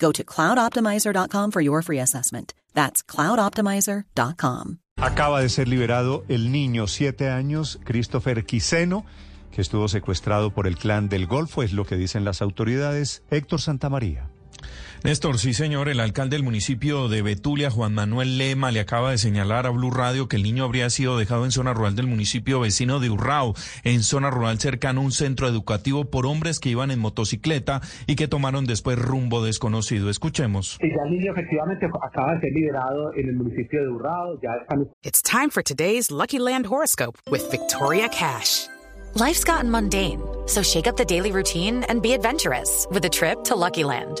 Go to cloudoptimizer.com for your free assessment. That's cloudoptimizer.com. Acaba de ser liberado el niño, siete años, Christopher Quiseno, que estuvo secuestrado por el clan del Golfo, es lo que dicen las autoridades. Héctor Santamaría. Néstor, sí señor, el alcalde del municipio de Betulia, Juan Manuel Lema, le acaba de señalar a Blue Radio que el niño habría sido dejado en zona rural del municipio vecino de Urrao, en zona rural cercano a un centro educativo por hombres que iban en motocicleta y que tomaron después rumbo desconocido. Escuchemos. Sí, ya el niño efectivamente acaba de ser liberado en el municipio de Urrao, ya están... It's time for today's Lucky Land horoscope with Victoria Cash. Life's gotten mundane, so shake up the daily routine and be adventurous with a trip to Lucky Land.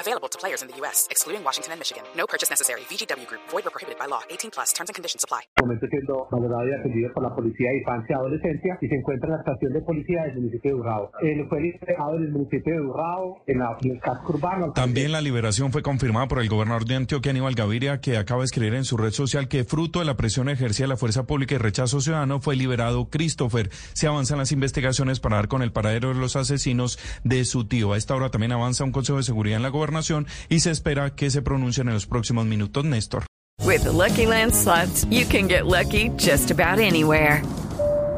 Available to players in the U.S., excluding Washington and Michigan. No purchase necessary. VGW Group. Void or prohibited by law. 18 plus. Terms and conditions apply. momento siendo valorado y atendido por la Policía de Infancia y Adolescencia y se encuentra en la estación de policía del municipio de Urrao. Él fue liberado en el municipio de Urrao, en, la, en el casco urbano. También la liberación fue confirmada por el gobernador de Antioquia, Aníbal Gaviria, que acaba de escribir en su red social que fruto de la presión ejercida de la fuerza pública y rechazo ciudadano fue liberado Christopher. Se avanzan las investigaciones para dar con el paradero de los asesinos de su tío. A esta hora también avanza un Consejo de Seguridad en la Gobernación y se espera que se pronuncien en los próximos minutos, Néstor. With the Lucky Land slots, you can get lucky just about anywhere.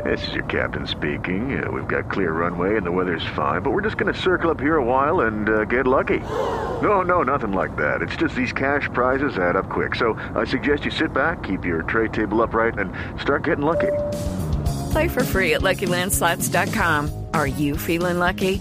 This is your captain speaking. Uh, we've got clear runway and the weather's fine, but we're just going to circle up here a while and uh, get lucky. No, no, nothing like that. It's just these cash prizes add up quick. So I suggest you sit back, keep your tray table upright, and start getting lucky. Play for free at LuckyLandSlots.com. Are you feeling lucky?